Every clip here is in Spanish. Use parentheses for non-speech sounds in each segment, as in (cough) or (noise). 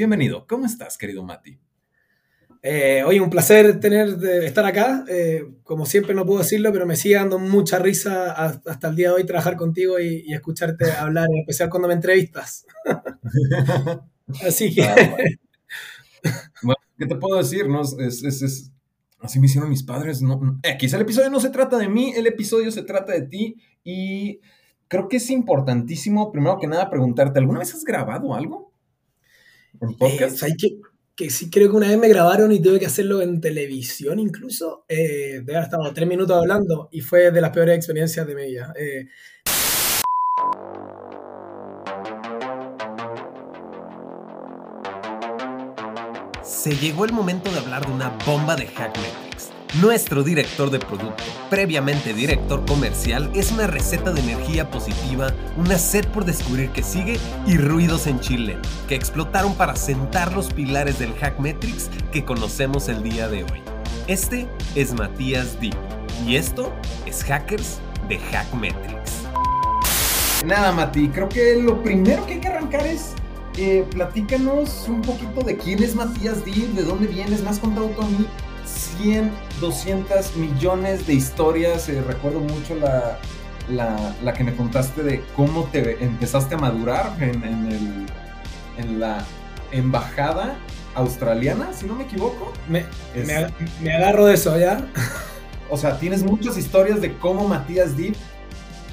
Bienvenido. ¿Cómo estás, querido Mati? Eh, oye, un placer tener de estar acá. Eh, como siempre no puedo decirlo, pero me sigue dando mucha risa hasta el día de hoy trabajar contigo y, escucharte (laughs) hablar, en especial cuando me entrevistas. (laughs) Así que... Ah, bueno. ¿qué te puedo decir? No? Es, así me hicieron mis padres. No, eh, quizá el episodio no se trata de mí, el episodio se trata de ti y creo que es importantísimo, primero que nada, preguntarte, ¿alguna vez has grabado algo? ¿En podcast? que que sí creo que una vez me grabaron y tuve que hacerlo en televisión incluso. Eh, de haber estado tres minutos hablando y fue de las peores experiencias de mi vida. Eh, Se llegó el momento de hablar de una bomba de Hackmetrics nuestro director de producto, previamente director comercial, es una receta de energía positiva, una sed por descubrir que sigue y ruidos en Chile, que explotaron para sentar los pilares del Hackmetrics que conocemos el día de hoy. Este es Matías D. Y esto es Hackers de Hackmetrics. Nada, Mati, creo que lo primero que hay que arrancar es eh, platícanos un poquito de quién es Matías D, de dónde vienes, más contado a mí 100, 200 millones de historias. Eh, recuerdo mucho la, la, que me contaste de cómo te empezaste a madurar en, el, en la embajada australiana, si no me equivoco. Me, me, agarro de eso, ¿ya? O sea, tienes muchas historias de cómo Matías Deep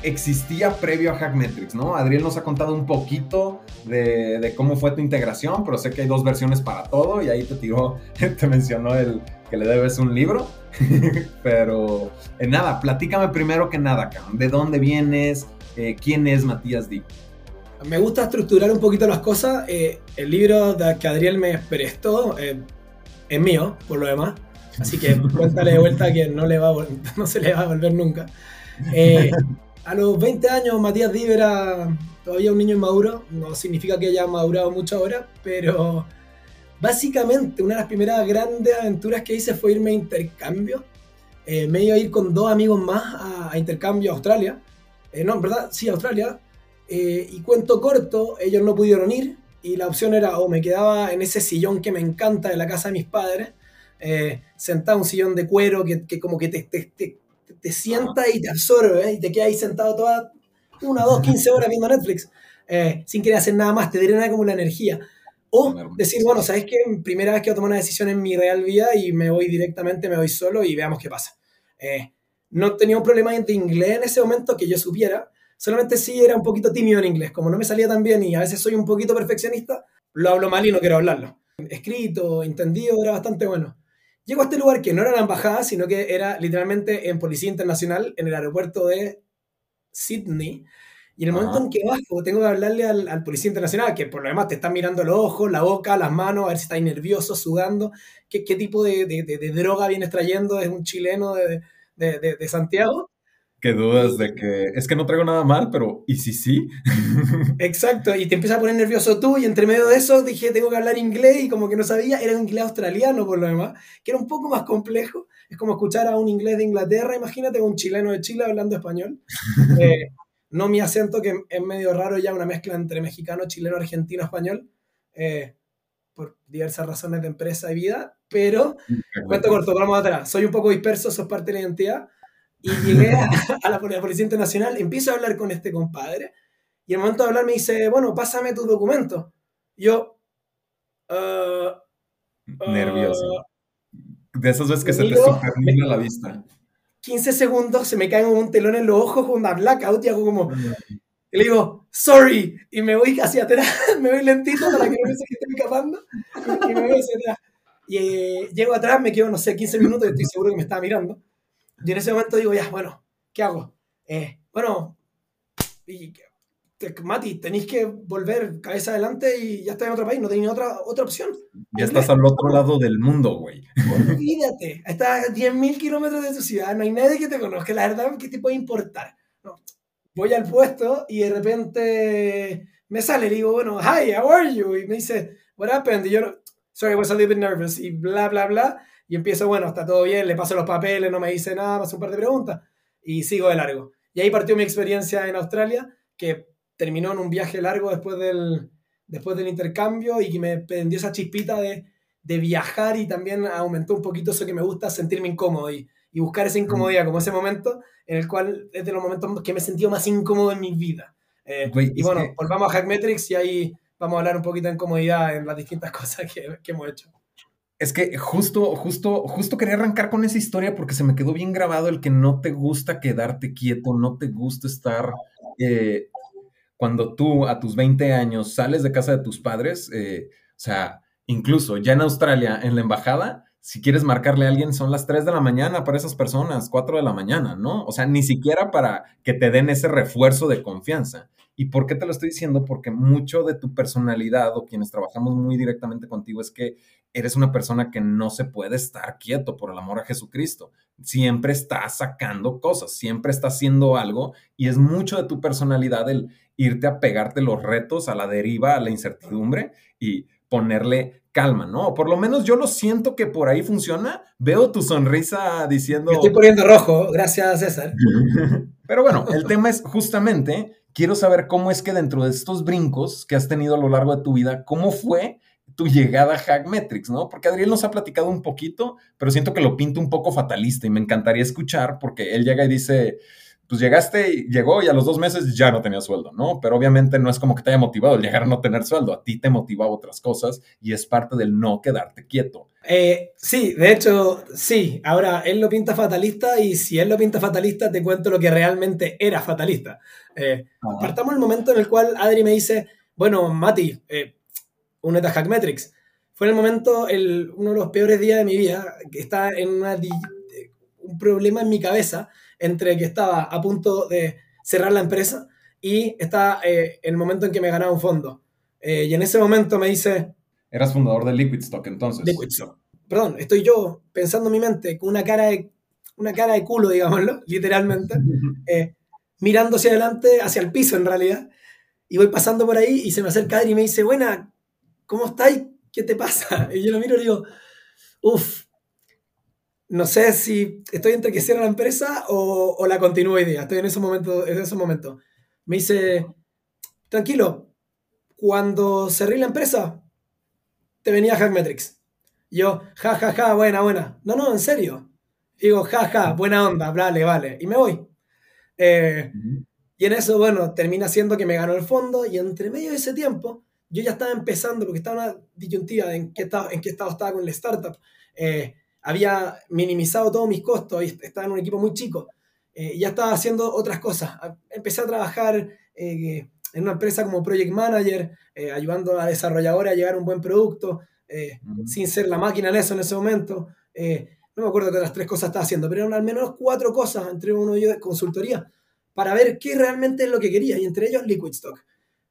existía previo a Hackmetrics, ¿no? Adriel nos ha contado un poquito de, cómo fue tu integración, pero sé que hay dos versiones para todo y ahí te tiró, (laughs) te mencionó el que le debes un libro. (laughs) pero eh, nada, platícame primero que nada, ¿De dónde vienes? Eh, ¿Quién es Matías Di? Me gusta estructurar un poquito las cosas. Eh, el libro que Adriel me prestó es mío, por lo demás. Así que (laughs) cuéntale de vuelta que no, le va no se le va a volver nunca. A los 20 años Matías Div era todavía un niño inmaduro, no significa que haya madurado mucho ahora, pero básicamente una de las primeras grandes aventuras que hice fue irme a intercambio. Eh, me iba a ir con dos amigos más a, intercambio a Australia. Eh, no, en verdad, sí, a Australia. Eh, y cuento corto, ellos no pudieron ir y la opción era o me quedaba en ese sillón que me encanta de la casa de mis padres, sentado en un sillón de cuero que, como que te sienta y te absorbe ¿eh? y te quedas ahí sentado toda una, dos, quince horas viendo Netflix eh, sin querer hacer nada más, te drena como la energía. O decir, bueno, ¿sabes qué? Primera vez que voy a tomar una decisión en mi real vida y me voy directamente, me voy solo y veamos qué pasa. Eh, no tenía un problema de inglés en ese momento que yo supiera, solamente sí era un poquito tímido en inglés, como no me salía tan bien y a veces soy un poquito perfeccionista, lo hablo mal y no quiero hablarlo. Escrito, entendido, era bastante bueno. Llego a este lugar que no era la embajada, sino que era literalmente en Policía Internacional, en el aeropuerto de Sydney. Y en el momento en que bajo, tengo que hablarle al, Policía Internacional, que por lo demás te están mirando los ojos, la boca, las manos, a ver si estás nervioso, sudando, qué, qué tipo de, de, de, droga vienes trayendo, es un chileno de, Santiago que dudas de que es que no traigo nada mal, pero ¿y si sí? (laughs) Exacto, y te empieza a poner nervioso tú y entre medio de eso dije, tengo que hablar inglés y como que no sabía, era un inglés australiano por lo demás, que era un poco más complejo, es como escuchar a un inglés de Inglaterra, imagínate un chileno de Chile hablando español. (laughs) Eh, no mi acento, que es medio raro ya, una mezcla entre mexicano, chileno, argentino, español, eh, por diversas razones de empresa y vida, pero, cuento corto, vamos atrás, soy un poco disperso, eso es parte de la identidad y llegué (laughs) a, la, Policía Internacional, empiezo a hablar con este compadre, y el momento de hablar me dice, bueno, pásame tu documento. yo, uh, nervioso. De esas veces que se te supermina la vista. 15 segundos, se me cae un telón en los ojos, con una blackout, y hago como, y le digo, sorry, y me voy hacia atrás, (laughs) me voy lentito para que no piense que estoy escapando, y me voy hacia atrás. Y eh, llego atrás, me quedo, no sé, 15 minutos y estoy seguro que me estaba mirando. Y en ese momento digo, ya, bueno, ¿qué hago? Eh, bueno, y, Mati, tenéis que volver cabeza adelante y ya estás en otro país, no tenéis otra, otra opción. Ya estás al otro lado del mundo, güey. Olvídate, estás a 10.000 kilómetros de tu ciudad, no hay nadie que te conozca, la verdad, ¿qué te puede importar? No. Voy al puesto y de repente me sale, y digo, bueno, hi, how are you? Y me dice, what happened? Y yo, sorry, I was a little bit nervous, y bla, bla, bla. Y empiezo, bueno, está todo bien, le paso los papeles, no me dice nada, paso un par de preguntas y sigo de largo. Y ahí partió mi experiencia en Australia, que terminó en un viaje largo después del, después del intercambio y que me prendió esa chispita de, de viajar y también aumentó un poquito eso que me gusta, sentirme incómodo y, y buscar esa incomodidad, como ese momento en el cual es de los momentos que me he sentido más incómodo en mi vida. Eh, y bueno, volvamos a Hackmetrics y ahí vamos a hablar un poquito de incomodidad en las distintas (laughs) cosas que, que hemos hecho. Es que justo, justo, justo quería arrancar con esa historia porque se me quedó bien grabado el que no te gusta quedarte quieto, no te gusta estar eh, cuando tú a tus 20 años sales de casa de tus padres, eh, o sea, incluso ya en Australia, en la embajada, si quieres marcarle a alguien, son las 3 de la mañana para esas personas, 4 de la mañana, ¿no? O sea, ni siquiera para que te den ese refuerzo de confianza. ¿Y por qué te lo estoy diciendo? Porque mucho de tu personalidad o quienes trabajamos muy directamente contigo es que eres una persona que no se puede estar quieto por el amor a Jesucristo. Siempre estás sacando cosas, siempre estás haciendo algo y es mucho de tu personalidad el irte a pegarte los retos, a la deriva, a la incertidumbre y ponerle calma, ¿no? Por lo menos yo lo siento que por ahí funciona. Veo tu sonrisa diciendo... estoy poniendo rojo, gracias César. (laughs) Pero bueno, el tema es justamente quiero saber cómo es que dentro de estos brincos que has tenido a lo largo de tu vida, cómo fue tu llegada a Hackmetrics, ¿no? Porque Adriel nos ha platicado un poquito, pero siento que lo pinta un poco fatalista y me encantaría escuchar porque él llega y dice, pues llegaste, llegó y a los dos meses ya no tenía sueldo, ¿no? Pero obviamente no es como que te haya motivado el llegar a no tener sueldo, a ti te motivaba otras cosas y es parte del no quedarte quieto. Eh, sí, de hecho, sí. Ahora, él lo pinta fatalista y si él lo pinta fatalista, te cuento lo que realmente era fatalista. Eh, partamos el momento en el cual Adri me dice, bueno, Mati, eh, únete a Hackmetrics. Fue el momento, el, uno de los peores días de mi vida, que está en una, un problema en mi cabeza entre que estaba a punto de cerrar la empresa y está eh, en el momento en que me ganaba un fondo. Eh, y en ese momento me dice... Eras fundador de Liquid Stock entonces. Liquid Stock. Perdón, estoy yo pensando en mi mente con una cara de, una cara de culo, digámoslo, (laughs) literalmente, (laughs) eh, mirando hacia adelante, hacia el piso en realidad, y voy pasando por ahí y se me acerca Adri y me dice, buena, ¿cómo estáis? ¿Qué te pasa? (laughs) Y yo lo miro y digo, uff, no sé si estoy entre que cierre la empresa o, la continúo hoy día. Estoy en ese momento. En ese momento. Me dice, tranquilo, cuando cerré la empresa, te venía Hackmetrics. Yo, ja, ja, ja, buena, buena. No, no, en serio. Digo, ja, ja, buena onda, vale, vale. Y me voy. Eh, y en eso, bueno, termina siendo que me ganó el fondo y entre medio de ese tiempo, yo ya estaba empezando, porque estaba una disyuntiva en qué estado, en qué estado estaba con la startup. Eh, había minimizado todos mis costos y estaba en un equipo muy chico. Eh, ya estaba haciendo otras cosas. Empecé a trabajar eh, en una empresa como project manager, eh, ayudando a desarrolladores a llegar a un buen producto, sin ser la máquina en eso en ese momento. no me acuerdo qué otras tres cosas estaba haciendo, pero eran al menos cuatro cosas entre uno y yo de consultoría para ver qué realmente es lo que quería, y entre ellos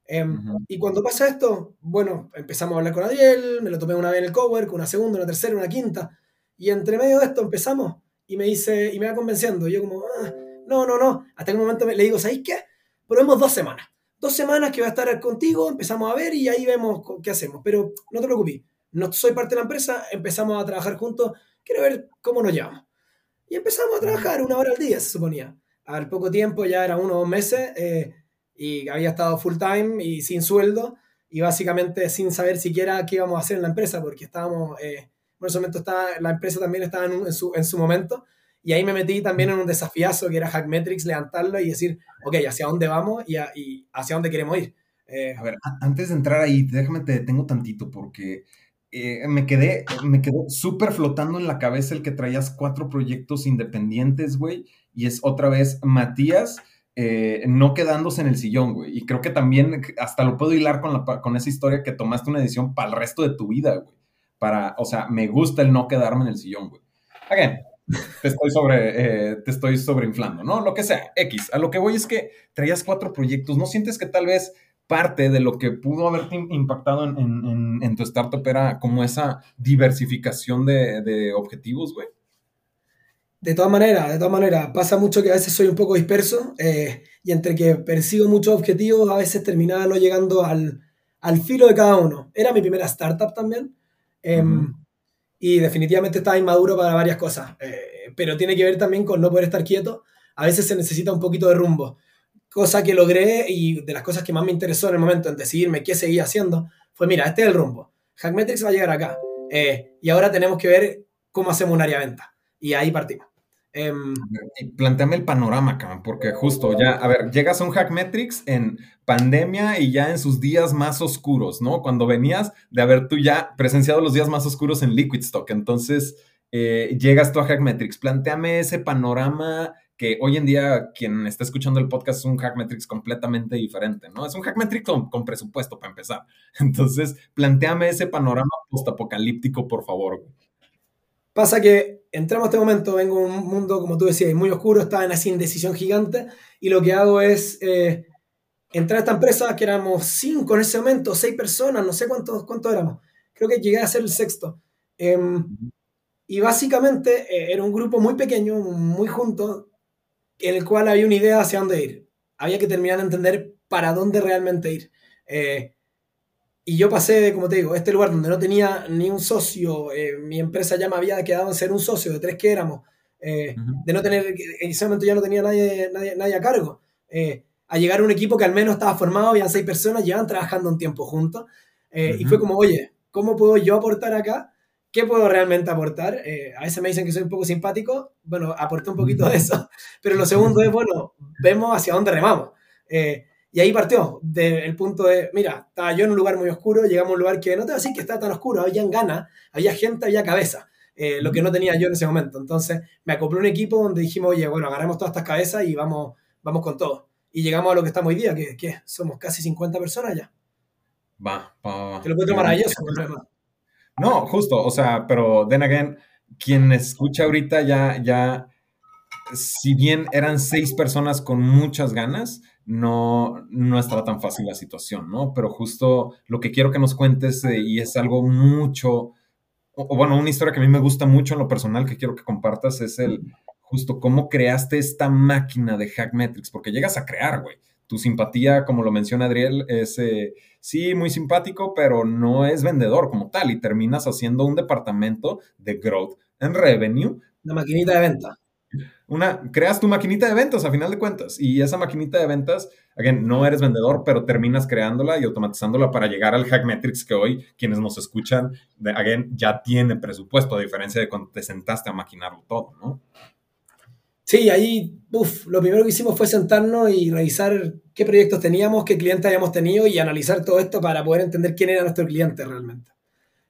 Em, y cuando pasa esto, bueno, empezamos a hablar con Adriel, me lo tomé una vez en el cowork, una segunda, una tercera, una quinta, y entre medio de esto empezamos y me dice, y me va convenciendo. Y yo como, ah, no, no, no. Hasta que un momento le digo, ¿sabéis qué? Probemos dos semanas. Dos semanas que voy a estar contigo, empezamos a ver y ahí vemos qué hacemos. Pero no te preocupes, no soy parte de la empresa, empezamos a trabajar juntos, quiero ver cómo nos llevamos. Y empezamos a trabajar una hora al día, se suponía. Al poco tiempo, ya era uno o dos meses, eh, y había estado full time y sin sueldo, y básicamente sin saber siquiera qué íbamos a hacer en la empresa, porque estábamos... Eh, por ese momento estaba, la empresa también estaba en, su, en, su, momento, y ahí me metí también en un desafiazo que era Hackmetrics, levantarlo y decir, ok, ¿hacia dónde vamos y, y hacia dónde queremos ir? Eh, a ver, antes de entrar ahí, déjame te detengo tantito porque eh, me quedé, me quedó súper flotando en la cabeza el que traías cuatro proyectos independientes, güey, y es otra vez Matías. Eh, no quedándose en el sillón, güey. Y creo que también hasta lo puedo hilar con, la, con esa historia que tomaste una decisión para el resto de tu vida, güey para, o sea, me gusta el no quedarme en el sillón, güey. Again, te estoy sobre, eh, te estoy sobreinflando, ¿no? Lo que sea, X. A lo que voy es que traías cuatro proyectos. ¿No sientes que tal vez parte de lo que pudo haberte impactado en, tu startup era como esa diversificación de, objetivos, güey? De todas maneras, de todas maneras, pasa mucho que a veces soy un poco disperso eh, y entre que persigo muchos objetivos, a veces terminaba no llegando al, al filo de cada uno. Era mi primera startup también, Em, y definitivamente estaba inmaduro para varias cosas, eh, pero tiene que ver también con no poder estar quieto. A veces se necesita un poquito de rumbo. cosa que logré y de las cosas que más me interesó en el momento en decidirme qué seguía haciendo fue, mira, este es el rumbo. Hackmetrics va a llegar acá. Eh, y ahora tenemos que ver cómo hacemos un área de venta. Y ahí partimos. Eh, Planteame el panorama, cabrón, porque justo ya, a ver, llegas a un Hackmetrics en pandemia y ya en sus días más oscuros, ¿no? Cuando venías de haber tú ya presenciado los días más oscuros en Liquid Stock. Entonces, eh, llegas tú a Hackmetrics. Planteame ese panorama que hoy en día quien está escuchando el podcast es un Hackmetrics completamente diferente, ¿no? Es un Hackmetrics con, con presupuesto para empezar. (laughs) Entonces, planteame ese panorama postapocalíptico, por favor. Pasa que entramos a este momento, vengo a un mundo, como tú decías, muy oscuro, estaba en esa indecisión gigante y lo que hago es eh, entrar a esta empresa, que éramos cinco en ese momento, seis personas, no sé cuántos, cuántos éramos, creo que llegué a ser el sexto. Eh, y básicamente eh, era un grupo muy pequeño, muy junto, en el cual había una idea hacia dónde ir. Había que terminar de entender para dónde realmente ir. Eh, y yo pasé de, como te digo, este lugar donde no tenía ni un socio, eh, mi empresa ya me había quedado en ser un socio de tres que éramos, eh, uh -huh. de no tener, en ese momento ya no tenía nadie, nadie, nadie a cargo, eh, a llegar a un equipo que al menos estaba formado, habían seis personas, llevan trabajando un tiempo juntos, uh -huh. y fue como, oye, ¿cómo puedo yo aportar acá? ¿Qué puedo realmente aportar? Eh, a veces me dicen que soy un poco simpático, bueno, aporté un poquito de eso, pero lo segundo es, bueno, vemos hacia dónde remamos. Eh, y ahí partió del punto de, mira, estaba yo en un lugar muy oscuro, llegamos a un lugar que no te voy a decir que estaba tan oscuro, había ganas, había gente, había cabeza, eh, lo que no tenía yo en ese momento. Entonces me acoplé un equipo donde dijimos, oye, bueno, agarremos todas estas cabezas y vamos, vamos con todo. Y llegamos a lo que estamos hoy día, que, que somos casi 50 personas ya. Va, va, va. Te lo encuentro maravilloso. No, justo, o sea, pero then again, quien escucha ahorita ya, ya, si bien eran seis personas con muchas ganas, no, no estaba tan fácil la situación, ¿no? Pero justo lo que quiero que nos cuentes, eh, y es algo mucho, o, o, bueno, una historia que a mí me gusta mucho en lo personal que quiero que compartas, es el justo cómo creaste esta máquina de Hackmetrics, porque llegas a crear, güey. Tu simpatía, como lo menciona Adriel, es eh, sí muy simpático, pero no es vendedor como tal y terminas haciendo un departamento de growth en revenue. Una maquinita de venta. Una, creas tu maquinita de ventas a final de cuentas y esa maquinita de ventas, again, no eres vendedor, pero terminas creándola y automatizándola para llegar al Hackmetrics que hoy quienes nos escuchan, again, ya tiene presupuesto, a diferencia de cuando te sentaste a maquinarlo todo, ¿no? Sí, ahí, uf, lo primero que hicimos fue sentarnos y revisar qué proyectos teníamos, qué clientes habíamos tenido y analizar todo esto para poder entender quién era nuestro cliente realmente.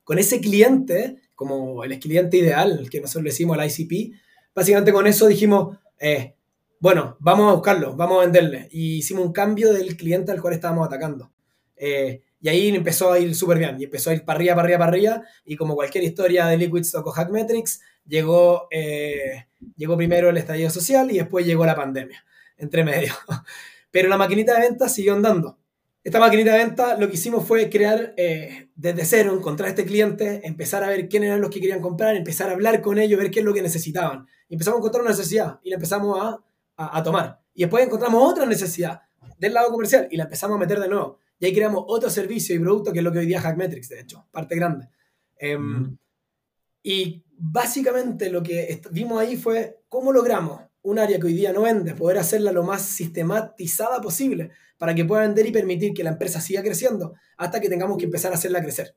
Con ese cliente, como el cliente ideal, que nosotros le decimos al ICP, básicamente con eso dijimos, eh, bueno, vamos a buscarlo, vamos a venderle. Y hicimos un cambio del cliente al cual estábamos atacando. Eh, y ahí empezó a ir súper bien, y empezó a ir para arriba, para y como cualquier historia de Liquid Stock o Hackmetrics, llegó, eh, llegó primero el estallido social y después llegó la pandemia, entre medio. (laughs) Pero la maquinita de venta siguió andando. Esta maquinita de venta lo que hicimos fue crear eh, desde cero, encontrar a este cliente, empezar a ver quiénes eran los que querían comprar, empezar a hablar con ellos, ver qué es lo que necesitaban. Y empezamos a encontrar una necesidad y la empezamos a, a, a tomar. Y después encontramos otra necesidad del lado comercial y la empezamos a meter de nuevo. Y ahí creamos otro servicio y producto que es lo que hoy día Hackmetrics, de hecho, parte grande. Eh, mm. Y básicamente lo que vimos ahí fue cómo logramos un área que hoy día no vende, poder hacerla lo más sistematizada posible para que pueda vender y permitir que la empresa siga creciendo hasta que tengamos que empezar a hacerla crecer.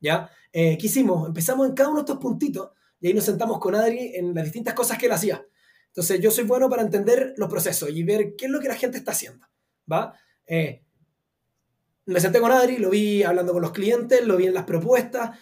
¿Ya? Eh, ¿Qué hicimos? Empezamos en cada uno de estos puntitos y ahí nos sentamos con Adri en las distintas cosas que él hacía. Entonces yo soy bueno para entender los procesos y ver qué es lo que la gente está haciendo. ¿Va? Eh, me senté con Adri, lo vi hablando con los clientes, lo vi en las propuestas,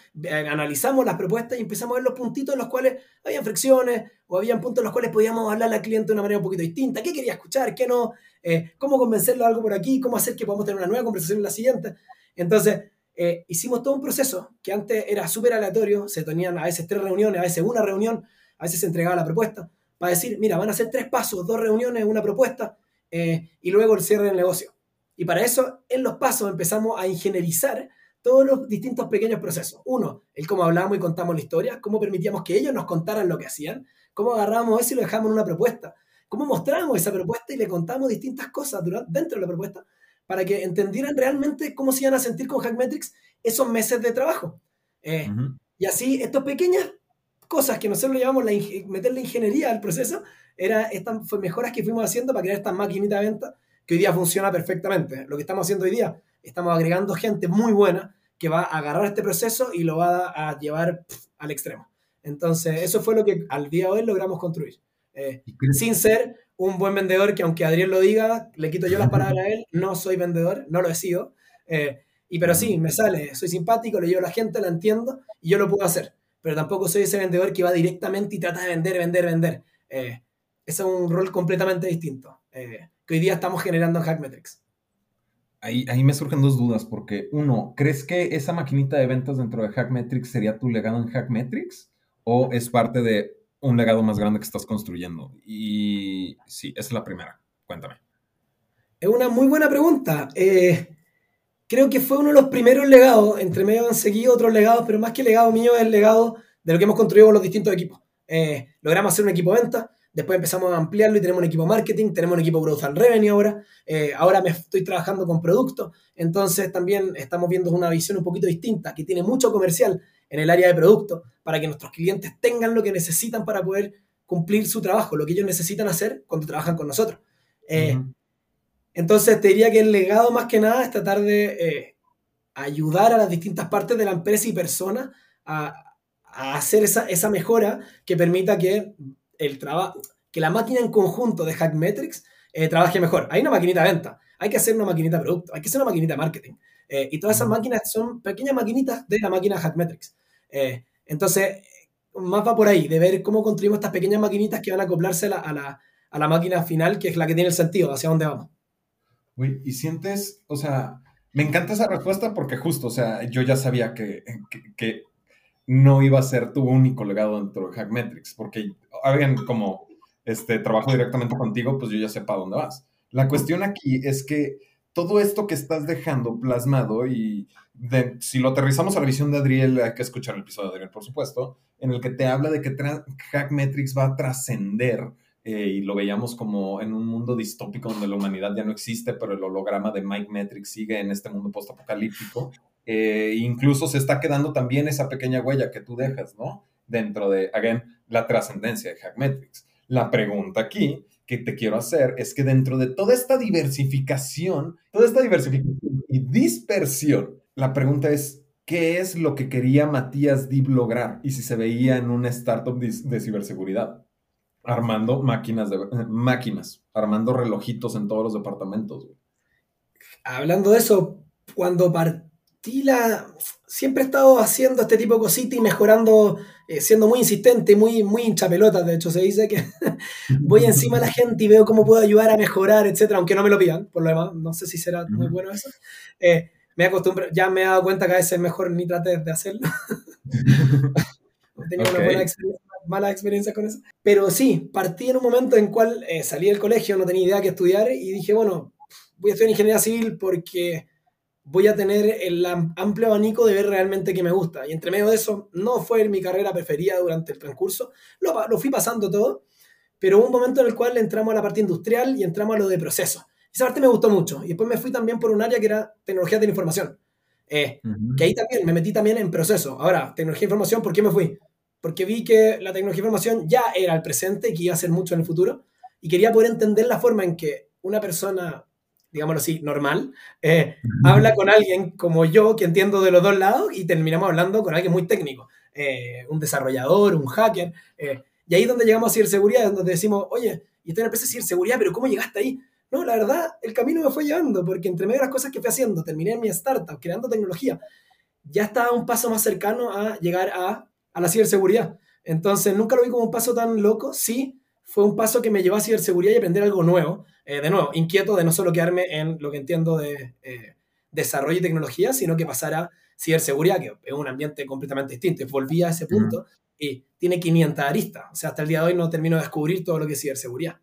analizamos las propuestas y empezamos a ver los puntitos en los cuales habían fricciones o habían puntos en los cuales podíamos hablar al cliente de una manera un poquito distinta, qué quería escuchar, qué no, eh, cómo convencerlo de algo por aquí, cómo hacer que podamos tener una nueva conversación en la siguiente. Entonces, eh, hicimos todo un proceso que antes era súper aleatorio, se tenían a veces tres reuniones, a veces una reunión, a veces se entregaba la propuesta, para decir, mira, van a ser tres pasos, dos reuniones, una propuesta, eh, y luego el cierre del negocio. Y para eso, en los pasos empezamos a ingenierizar todos los distintos pequeños procesos. Uno, el cómo hablamos y contamos la historia, cómo permitíamos que ellos nos contaran lo que hacían, cómo agarrábamos eso y lo dejamos en una propuesta, cómo mostramos esa propuesta y le contamos distintas cosas dentro de la propuesta para que entendieran realmente cómo se iban a sentir con Hackmetrics esos meses de trabajo. Eh, uh -huh. Y así, estas pequeñas cosas que nosotros le llamamos la meter la ingeniería al proceso, era estas mejoras que fuimos haciendo para crear estas maquinitas de venta que hoy día funciona perfectamente. Lo que estamos haciendo hoy día, estamos agregando gente muy buena que va a agarrar este proceso y lo va a llevar al extremo. Entonces, eso fue lo que al día de hoy logramos construir. Eh, sin ser un buen vendedor, que aunque Adriel lo diga, le quito yo las palabras a él, no soy vendedor, no lo he sido. Eh, y pero sí, me sale, soy simpático, le llevo a la gente, la entiendo y yo lo puedo hacer. Pero tampoco soy ese vendedor que va directamente y trata de vender, vender, vender. Eh, ese es un rol completamente distinto que hoy día estamos generando en Hackmetrics. Ahí, ahí me surgen dos dudas, porque uno, ¿crees que esa maquinita de ventas dentro de Hackmetrics sería tu legado en Hackmetrics? ¿O es parte de un legado más grande que estás construyendo? Y sí, esa es la primera. Cuéntame. Es una muy buena pregunta. Eh, creo que fue uno de los primeros legados. Entre medio han seguido otros legados, pero más que legado mío es el legado de lo que hemos construido con los distintos equipos. Eh, logramos hacer un equipo venta, después empezamos a ampliarlo y tenemos un equipo marketing, tenemos un equipo growth and revenue ahora. Eh, ahora me estoy trabajando con productos, entonces también estamos viendo una visión un poquito distinta, que tiene mucho comercial en el área de producto, para que nuestros clientes tengan lo que necesitan para poder cumplir su trabajo, lo que ellos necesitan hacer cuando trabajan con nosotros. Eh, entonces, te diría que el legado más que nada es tratar de eh, ayudar a las distintas partes de la empresa y personas a, hacer esa, mejora que permita que, el que la máquina en conjunto de Hackmetrics eh, trabaje mejor. Hay una maquinita de venta, hay que hacer una maquinita de producto, hay que hacer una maquinita de marketing. y todas esas máquinas son pequeñas maquinitas de la máquina Hackmetrics. Entonces, más va por ahí, de ver cómo construimos estas pequeñas maquinitas que van a acoplarse a la, máquina final, que es la que tiene el sentido, hacia dónde vamos. Uy, y sientes, o sea, me encanta esa respuesta porque justo, o sea, yo ya sabía que, que, no iba a ser tu único legado dentro de Hackmetrics, porque alguien como este, trabajo directamente contigo, pues yo ya sé para dónde vas. La cuestión aquí es que todo esto que estás dejando plasmado y si lo aterrizamos a la visión de Adriel, hay que escuchar el episodio de Adriel, por supuesto, en el que te habla de que Hackmetrics va a trascender eh, y lo veíamos como en un mundo distópico donde la humanidad ya no existe, pero el holograma de Mike Metrics sigue en este mundo postapocalíptico. Eh, incluso se está quedando también esa pequeña huella que tú dejas, ¿no? Dentro de, again, la trascendencia de Hackmetrics. La pregunta aquí que te quiero hacer es que dentro de toda esta diversificación, toda esta diversificación y dispersión, la pregunta es, ¿qué es lo que quería Matías Dib lograr? Y si se veía en una startup de, ciberseguridad, armando máquinas, de, máquinas, armando relojitos en todos los departamentos. Hablando de eso, cuando partí la, siempre he estado haciendo este tipo de cositas y mejorando, eh, siendo muy insistente, muy, muy hincha pelota. De hecho, se dice que (laughs) voy encima de la gente y veo cómo puedo ayudar a mejorar, etcétera, aunque no me lo pidan, por lo demás. No sé si será muy bueno eso. Eh, me acostumbro, ya me he dado cuenta que a veces es mejor ni tratar de hacerlo. (laughs) He tenido una buena experiencia, mala experiencia con eso. Pero sí, partí en un momento en cual eh, salí del colegio, no tenía idea qué estudiar y dije, bueno, voy a estudiar ingeniería civil porque voy a tener el amplio abanico de ver realmente qué me gusta. Y entre medio de eso, no fue mi carrera preferida durante el transcurso, lo, lo fui pasando todo, pero hubo un momento en el cual entramos a la parte industrial y entramos a lo de procesos. Esa parte me gustó mucho. Y después me fui también por un área que era tecnología de la información. Eh, que ahí también me metí también en proceso. Ahora, tecnología de información, ¿por qué me fui? Porque vi que la tecnología de información ya era el presente y que iba a ser mucho en el futuro. Y quería poder entender la forma en que una persona digámoslo así, normal, eh, habla con alguien como yo, que entiendo de los dos lados, y terminamos hablando con alguien muy técnico, eh, un desarrollador, un hacker. Eh, y ahí es donde llegamos a ciberseguridad, donde decimos, oye, y estoy en la empresa de ciberseguridad, pero ¿cómo llegaste ahí? No, la verdad, el camino me fue llevando, porque entre medio de las cosas que fui haciendo, terminé en mi startup, creando tecnología, ya estaba un paso más cercano a llegar a, a la ciberseguridad. Entonces, nunca lo vi como un paso tan loco, sí, fue un paso que me llevó a ciberseguridad y aprender algo nuevo. Eh, de nuevo, inquieto de no solo quedarme en lo que entiendo de eh, desarrollo y tecnología, sino que pasar a ciberseguridad, que es un ambiente completamente distinto. Volví a ese punto y tiene 500 aristas. O sea, hasta el día de hoy no termino de descubrir todo lo que es ciberseguridad.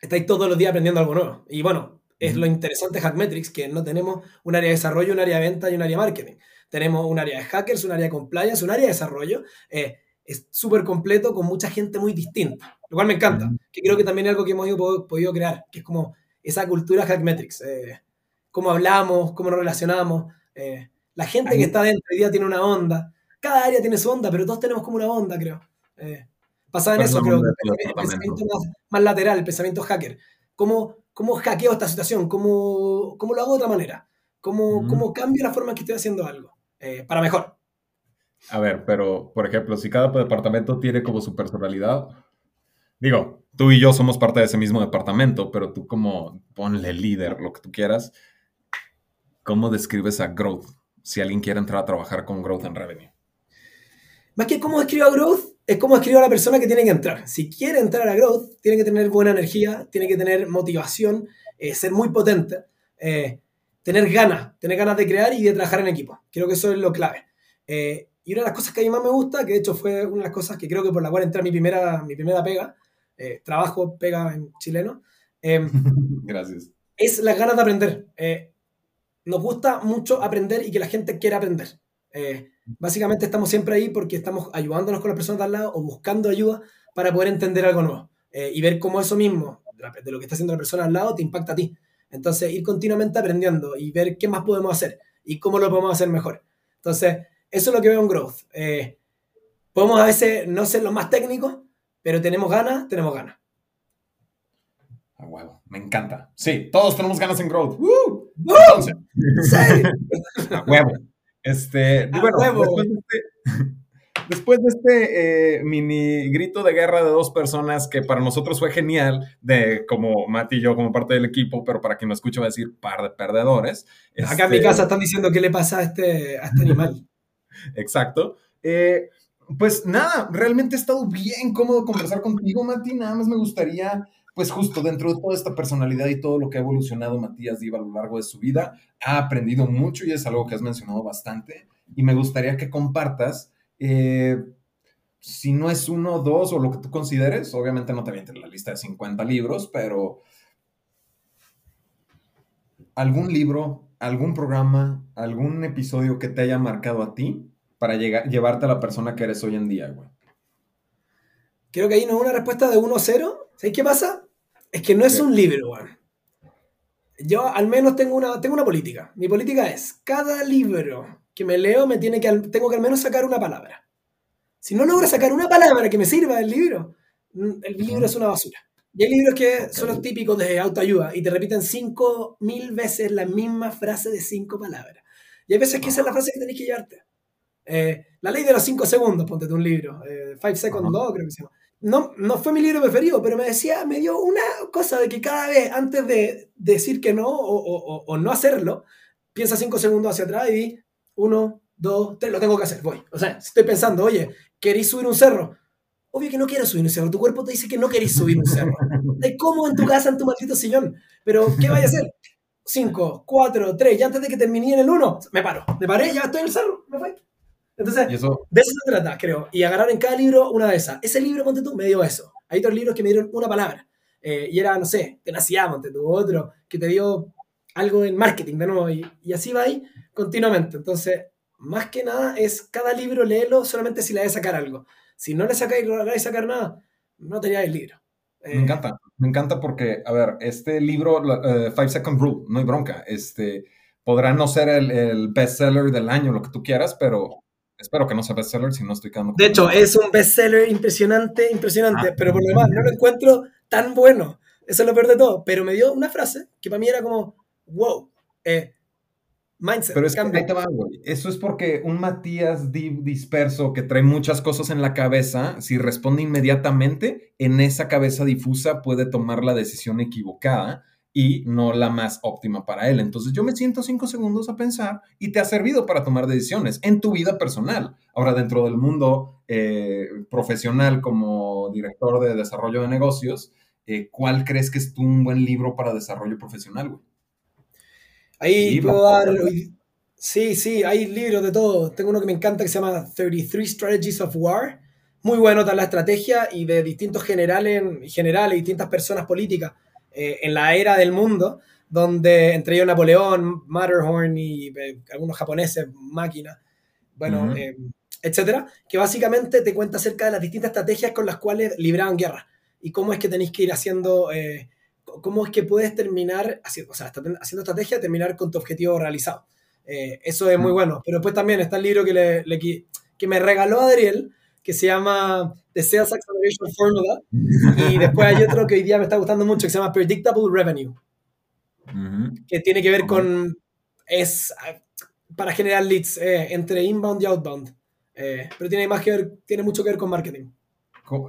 Estáis todos los días aprendiendo algo nuevo. Y bueno, es lo interesante de Hackmetrics, que no tenemos un área de desarrollo, un área de venta y un área de marketing. Tenemos un área de hackers, un área de compliance, un área de desarrollo. Eh, es súper completo con mucha gente muy distinta, lo cual me encanta, que creo que también es algo que hemos podido crear, que es como esa cultura Hackmetrics, eh, cómo hablamos, cómo nos relacionamos, eh, la gente que está dentro hoy día tiene una onda, cada área tiene su onda, pero todos tenemos como una onda, creo. Basada en eso, creo, el pensamiento más, lateral, el pensamiento hacker. Cómo ¿cómo hackeo esta situación? ¿Cómo, cómo lo hago de otra manera? ¿Cómo, Ujú. cómo cambio la forma en que estoy haciendo algo? Eh, para mejor. A ver, pero, por ejemplo, si cada departamento tiene como su personalidad, digo, tú y yo somos parte de ese mismo departamento, pero tú como ponle líder, lo que tú quieras, ¿cómo describes a Growth? Si alguien quiere entrar a trabajar con Growth en Revenue. Más que cómo escribo a Growth, es cómo escribo a la persona que tiene que entrar. Si quiere entrar a Growth, tiene que tener buena energía, tiene que tener motivación, eh, ser muy potente, eh, tener ganas, tener ganas de crear y de trabajar en equipo. Creo que eso es lo clave. Eh, y una de las cosas que a mí más me gusta, que de hecho fue una de las cosas que creo que por la cual entré a mi primera, mi primera pega, eh, trabajo, pega en chileno, eh, (laughs) Gracias. es las ganas de aprender. Eh, nos gusta mucho aprender y que la gente quiera aprender. Eh, básicamente estamos siempre ahí porque estamos ayudándonos con las personas de al lado o buscando ayuda para poder entender algo nuevo eh, y ver cómo eso mismo, de lo que está haciendo la persona al lado, te impacta a ti. Entonces, ir continuamente aprendiendo y ver qué más podemos hacer y cómo lo podemos hacer mejor. Entonces, eso es lo que veo en Growth. Eh, podemos a veces no ser los más técnicos, pero tenemos ganas, tenemos ganas. A huevo, me encanta. Sí, todos tenemos ganas en Growth. ¡Woo! ¡Woo! Entonces, ¡Sí! (laughs) a huevo. Este, A bueno, huevo. después de este, (laughs) después de este, eh, mini grito de guerra de dos personas que para nosotros fue genial, de como Mati y yo como parte del equipo, pero para quien lo escuche va a decir par de perdedores. Acá en mi Este, casa están diciendo qué le pasa a este, a este animal. (laughs) Exacto. Eh, pues nada, realmente ha estado bien cómodo conversar contigo, Mati. Nada más me gustaría, pues justo dentro de toda esta personalidad y todo lo que ha evolucionado Matías Diva a lo largo de su vida, ha aprendido mucho y es algo que has mencionado bastante. Y me gustaría que compartas, eh, si no es uno, dos o lo que tú consideres, obviamente no te avientes la lista de 50 libros, pero algún libro, algún programa, algún episodio que te haya marcado a ti para llegar, llevarte a la persona que eres hoy en día, güey. Creo que ahí no es una respuesta de 1-0. ¿Sabes qué pasa? Es que no es un libro, weón. Yo al menos tengo una, tengo una política. Mi política es, cada libro que me leo me tiene que, tengo que al menos sacar una palabra. Si no logro sacar una palabra que me sirva del libro, el libro es una basura. Y hay libros que son los típicos de autoayuda y te repiten cinco mil veces la misma frase de cinco palabras. Y hay veces que esa es la frase que tenés que llevarte. Eh, la ley de los cinco segundos, ponte de un libro. Eh, Five Seconds Ajá. Law, creo que se llama. No, no fue mi libro preferido, pero me decía, me dio una cosa de que cada vez antes de decir que no o, o- no hacerlo, piensa cinco segundos hacia atrás y di uno, dos, tres, lo tengo que hacer, voy. O sea, estoy pensando, oye, ¿queréis subir un cerro? Obvio que no quiero subir un cerro, tu cuerpo te dice que no queréis subir un cerro. (laughs) Estás cómodo en tu casa, en tu maldito sillón, pero ¿qué vaya a hacer? Cinco, cuatro, tres, y antes de que termine en el uno, me paro, me paré, ya estoy en el cerro, me fui. Entonces, eso, de eso se trata, creo. Y agarrar en cada libro una de esas. Ese libro, ponte tú, me dio eso. Hay otros libros que me dieron una palabra. Eh, y era, no sé, tenacidad, ponte tú. Otro que te dio algo en marketing, de nuevo. Y, y así va ahí continuamente. Entonces, más que nada es cada libro léelo solamente si le hay sacar algo. Si no le sacáis, no sacar nada, no teníais el libro. Eh, me encanta, me encanta porque, a ver, este libro, eh, Five Second Rule, no hay bronca, este, podrá no ser el, el bestseller del año, lo que tú quieras, pero espero que no sea bestseller si no estoy quedando De hecho, es un bestseller impresionante, impresionante, Ah. pero por lo demás no lo encuentro tan bueno. Eso es lo peor de todo. Pero me dio una frase que para mí era como, wow, eh, mindset, Pero es que ahí te va, güey. Eso es porque un Matías di- disperso que trae muchas cosas en la cabeza, si responde inmediatamente, en esa cabeza difusa puede tomar la decisión equivocada y no la más óptima para él. Entonces yo me siento cinco segundos a pensar y te ha servido para tomar decisiones en tu vida personal. Ahora, dentro del mundo eh, profesional como director de desarrollo de negocios, eh, ¿cuál crees que es tú un buen libro para desarrollo profesional, güey? Ahí Sí, puedo dar. Sí, sí, hay libros de todo. Tengo uno que me encanta que se llama 33 Strategies of War. Muy bueno para la estrategia y de distintos generales, generales y distintas personas políticas eh, en la era del mundo, donde entre ellos Napoleón, Matterhorn y eh, algunos japoneses, máquinas, bueno, Ujú. eh, etcétera, que básicamente te cuenta acerca de las distintas estrategias con las cuales libraban guerra y cómo es que tenéis que ir haciendo. eh, cómo es que puedes terminar, haciendo, o sea, haciendo estrategia, terminar con tu objetivo realizado. Eh, eso es muy bueno. Pero después también está el libro que, le, le que me regaló Adriel, que se llama The Sales Acceleration Formula. Y después hay otro que hoy día me está gustando mucho, que se llama Predictable Revenue. que tiene que ver con, es para generar leads eh, entre inbound y outbound, eh, pero tiene más que ver, tiene mucho que ver con marketing.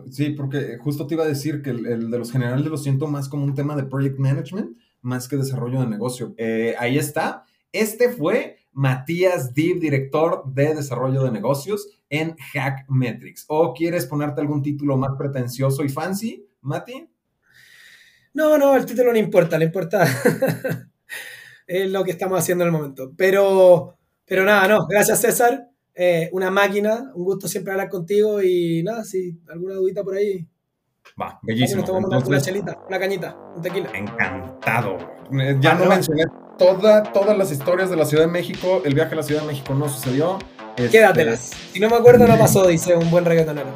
Sí, porque justo te iba a decir que el, de los generales lo siento más como un tema de project management, más que desarrollo de negocio. Eh, ahí está. Este fue Matías Div, director de desarrollo de negocios en Hackmetrics. ¿O quieres ponerte algún título más pretencioso y fancy, Mati? No, no, el título no importa, le importa (laughs) es lo que estamos haciendo en el momento. Pero, pero nada, no, gracias César. Eh, una máquina, un gusto siempre hablar contigo y nada, si alguna dudita por ahí. Va, bellísimo. Nos tomamos una chelita, una cañita, un tequila. Encantado. Ya no mencioné toda, todas las historias de la Ciudad de México. El viaje a la Ciudad de México no sucedió. Quédatelas. Si no me acuerdo, no pasó, dice un buen reggaetonero.